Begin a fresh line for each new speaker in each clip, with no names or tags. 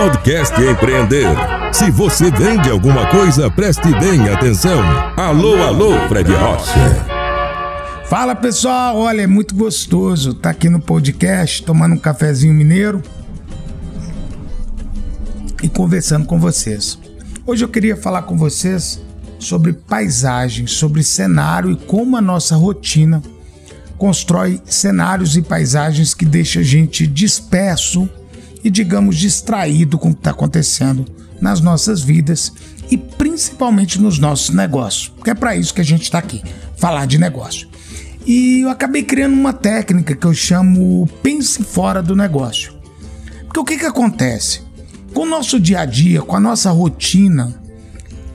Podcast Empreender. Se você vende alguma coisa, preste bem atenção. Alô, alô, Fred Rocha.
Fala pessoal, olha, é muito gostoso estar tá aqui no podcast tomando um cafezinho mineiro e conversando com vocês. Hoje eu queria falar com vocês sobre paisagem, sobre cenário e como a nossa rotina constrói cenários e paisagens que deixa a gente disperso e, digamos, distraído com o que está acontecendo nas nossas vidas e principalmente nos nossos negócios, porque é para isso que a gente está aqui, falar de negócio. E eu acabei criando uma técnica que eu chamo pense fora do negócio. Porque o que, que acontece? Com o nosso dia a dia, com a nossa rotina,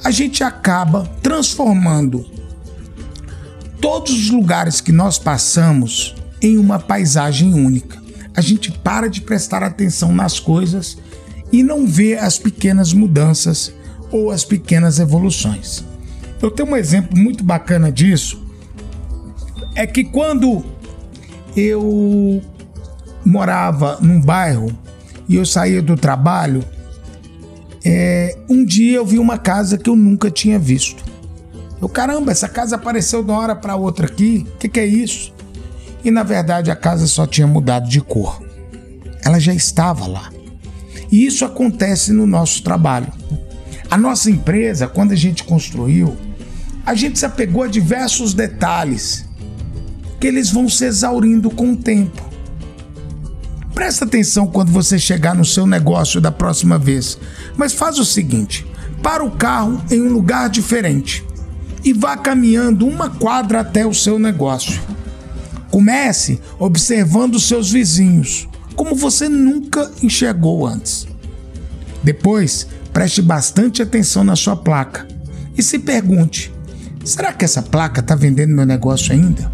a gente acaba transformando todos os lugares que nós passamos em uma paisagem única a gente para de prestar atenção nas coisas e não vê as pequenas mudanças ou as pequenas evoluções. Eu tenho um exemplo muito bacana disso. É que quando eu morava num bairro e eu saía do trabalho, é, um dia eu vi uma casa que eu nunca tinha visto. Eu, caramba, essa casa apareceu de uma hora para outra aqui. O que, que é isso? E na verdade a casa só tinha mudado de cor. Ela já estava lá. E isso acontece no nosso trabalho. A nossa empresa, quando a gente construiu, a gente se apegou a diversos detalhes que eles vão se exaurindo com o tempo. Presta atenção quando você chegar no seu negócio da próxima vez, mas faz o seguinte: para o carro em um lugar diferente e vá caminhando uma quadra até o seu negócio. Comece observando seus vizinhos, como você nunca enxergou antes. Depois, preste bastante atenção na sua placa e se pergunte: será que essa placa está vendendo meu negócio ainda?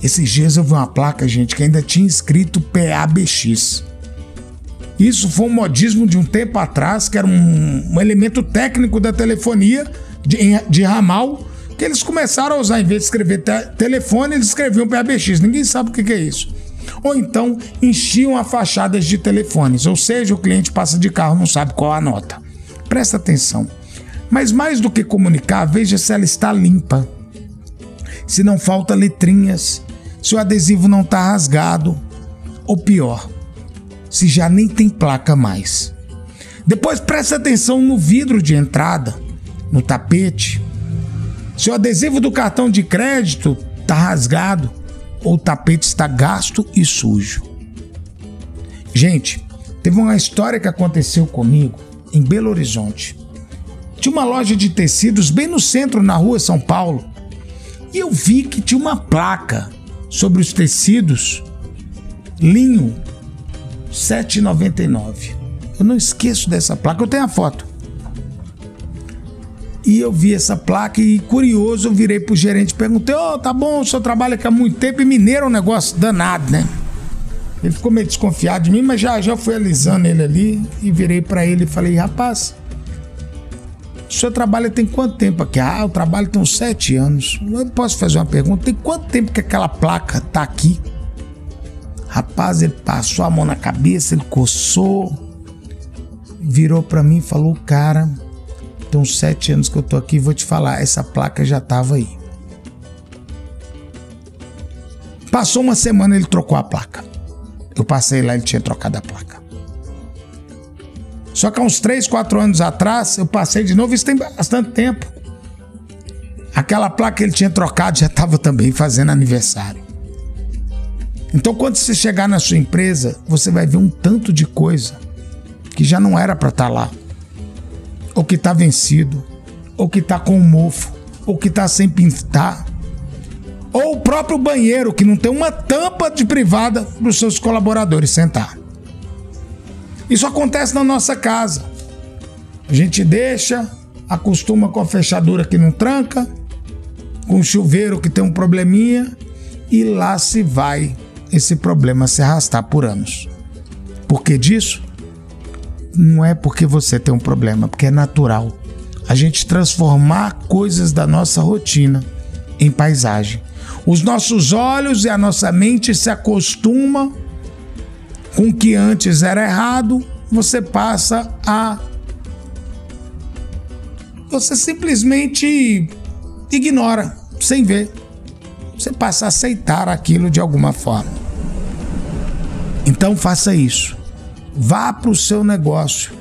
Esses dias eu vi uma placa, gente, que ainda tinha escrito PABX. Isso foi um modismo de um tempo atrás, que era um, um elemento técnico da telefonia de, de ramal que eles começaram a usar, em vez de escrever te telefone, eles escreviam PABX. Ninguém sabe o que, que é isso. Ou então enchiam a fachadas de telefones, ou seja, o cliente passa de carro não sabe qual a nota. Presta atenção. Mas mais do que comunicar, veja se ela está limpa. Se não falta letrinhas, se o adesivo não está rasgado, ou pior, se já nem tem placa mais. Depois presta atenção no vidro de entrada, no tapete, se o adesivo do cartão de crédito está rasgado ou o tapete está gasto e sujo. Gente, teve uma história que aconteceu comigo em Belo Horizonte. Tinha uma loja de tecidos bem no centro, na rua São Paulo. E eu vi que tinha uma placa sobre os tecidos linho 7,99. Eu não esqueço dessa placa, eu tenho a foto. E eu vi essa placa e, curioso, eu virei pro gerente e perguntei: Ô, oh, tá bom, o senhor trabalha aqui há muito tempo e mineiro é um negócio danado, né? Ele ficou meio desconfiado de mim, mas já, já fui alisando ele ali e virei para ele e falei: rapaz, o senhor trabalha tem quanto tempo aqui? Ah, eu trabalho tem uns sete anos. Eu posso fazer uma pergunta? Tem quanto tempo que aquela placa tá aqui? Rapaz, ele passou a mão na cabeça, ele coçou, virou para mim e falou: cara tem uns sete anos que eu tô aqui vou te falar, essa placa já tava aí. Passou uma semana, ele trocou a placa. Eu passei lá, ele tinha trocado a placa. Só que há uns 3, 4 anos atrás, eu passei de novo, isso tem bastante tempo. Aquela placa que ele tinha trocado já estava também fazendo aniversário. Então, quando você chegar na sua empresa, você vai ver um tanto de coisa que já não era para estar tá lá ou que está vencido, ou que está com mofo, ou que está sem pintar, ou o próprio banheiro que não tem uma tampa de privada para os seus colaboradores sentar. Isso acontece na nossa casa. A gente deixa, acostuma com a fechadura que não tranca, com o chuveiro que tem um probleminha, e lá se vai esse problema se arrastar por anos. Por que disso? Não é porque você tem um problema, porque é natural. A gente transformar coisas da nossa rotina em paisagem. Os nossos olhos e a nossa mente se acostumam com o que antes era errado, você passa a. Você simplesmente ignora, sem ver. Você passa a aceitar aquilo de alguma forma. Então faça isso. Vá para o seu negócio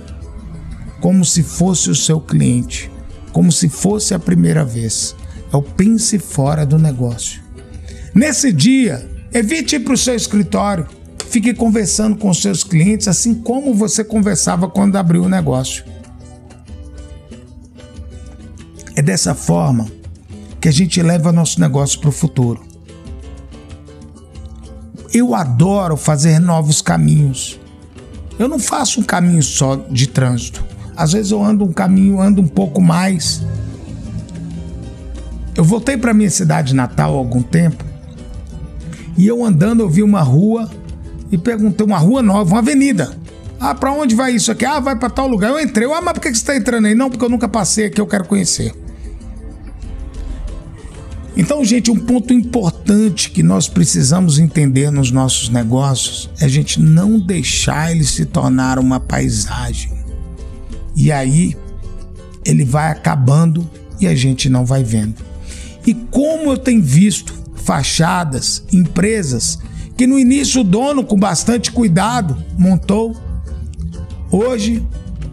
como se fosse o seu cliente, como se fosse a primeira vez. É o pense fora do negócio. Nesse dia, evite ir para o seu escritório. Fique conversando com seus clientes assim como você conversava quando abriu o negócio. É dessa forma que a gente leva nosso negócio para o futuro. Eu adoro fazer novos caminhos. Eu não faço um caminho só de trânsito. Às vezes eu ando um caminho, ando um pouco mais. Eu voltei para minha cidade natal há algum tempo e eu andando eu vi uma rua e perguntei uma rua nova, uma avenida. Ah, para onde vai isso aqui? Ah, vai para tal lugar. Eu entrei. Ah, mas por que você está entrando aí? Não, porque eu nunca passei aqui, eu quero conhecer. Então, gente, um ponto importante que nós precisamos entender nos nossos negócios é a gente não deixar ele se tornar uma paisagem. E aí ele vai acabando e a gente não vai vendo. E como eu tenho visto fachadas, empresas que no início o dono com bastante cuidado montou, hoje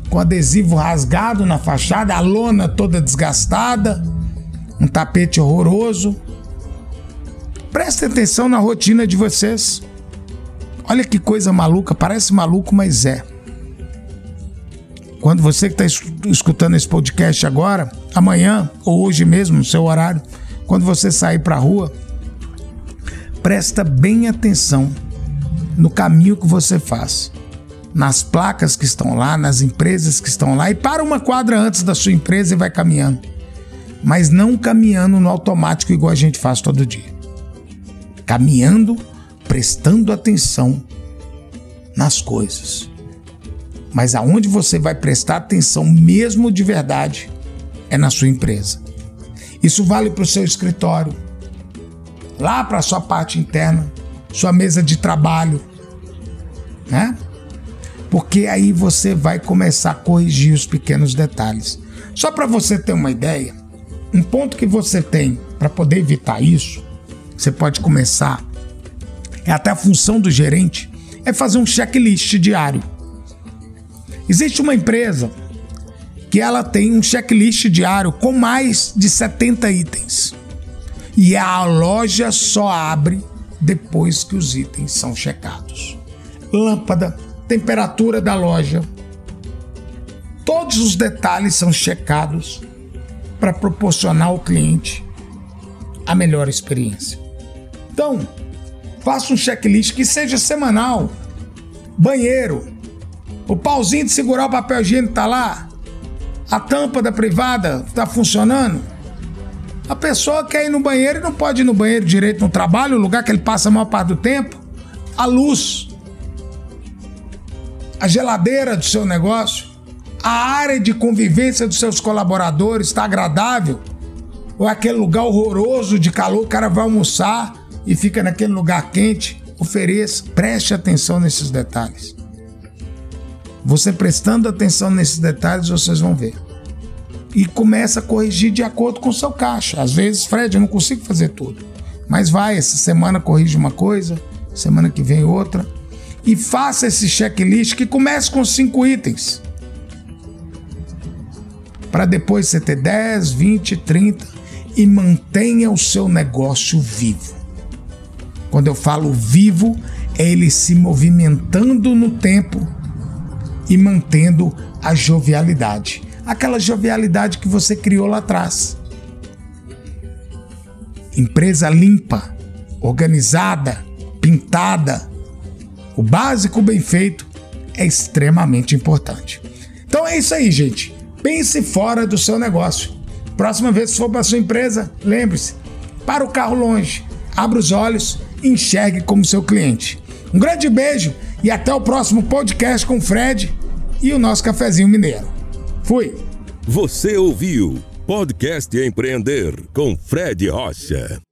com adesivo rasgado na fachada, a lona toda desgastada, um tapete horroroso. Preste atenção na rotina de vocês. Olha que coisa maluca, parece maluco, mas é. Quando você que está escutando esse podcast agora, amanhã ou hoje mesmo, no seu horário, quando você sair para a rua, presta bem atenção no caminho que você faz, nas placas que estão lá, nas empresas que estão lá, e para uma quadra antes da sua empresa e vai caminhando. Mas não caminhando no automático igual a gente faz todo dia. Caminhando, prestando atenção nas coisas. Mas aonde você vai prestar atenção mesmo de verdade é na sua empresa. Isso vale para o seu escritório, lá para a sua parte interna, sua mesa de trabalho, né? Porque aí você vai começar a corrigir os pequenos detalhes. Só para você ter uma ideia, um ponto que você tem para poder evitar isso, você pode começar, é até a função do gerente, é fazer um checklist diário. Existe uma empresa que ela tem um checklist diário com mais de 70 itens. E a loja só abre depois que os itens são checados. Lâmpada, temperatura da loja. Todos os detalhes são checados para proporcionar ao cliente a melhor experiência. Então, faça um checklist que seja semanal. Banheiro, o pauzinho de segurar o papel higiênico tá lá? A tampa da privada tá funcionando? A pessoa quer ir no banheiro e não pode ir no banheiro direito no trabalho, o lugar que ele passa a maior parte do tempo. A luz. A geladeira do seu negócio. A área de convivência dos seus colaboradores está agradável? Ou é aquele lugar horroroso de calor, o cara vai almoçar e fica naquele lugar quente? Ofereça, preste atenção nesses detalhes. Você prestando atenção nesses detalhes, vocês vão ver. E começa a corrigir de acordo com o seu caixa. Às vezes, Fred, eu não consigo fazer tudo. Mas vai, essa semana corrige uma coisa, semana que vem outra. E faça esse checklist que comece com cinco itens. Para depois você ter 10, 20, 30 e mantenha o seu negócio vivo. Quando eu falo vivo, é ele se movimentando no tempo e mantendo a jovialidade. Aquela jovialidade que você criou lá atrás. Empresa limpa, organizada, pintada. O básico bem feito é extremamente importante. Então é isso aí, gente. Pense fora do seu negócio. Próxima vez que for para sua empresa, lembre-se: para o carro longe, abra os olhos e enxergue como seu cliente. Um grande beijo e até o próximo podcast com o Fred e o nosso cafezinho mineiro. Fui!
Você ouviu Podcast Empreender com Fred Rocha.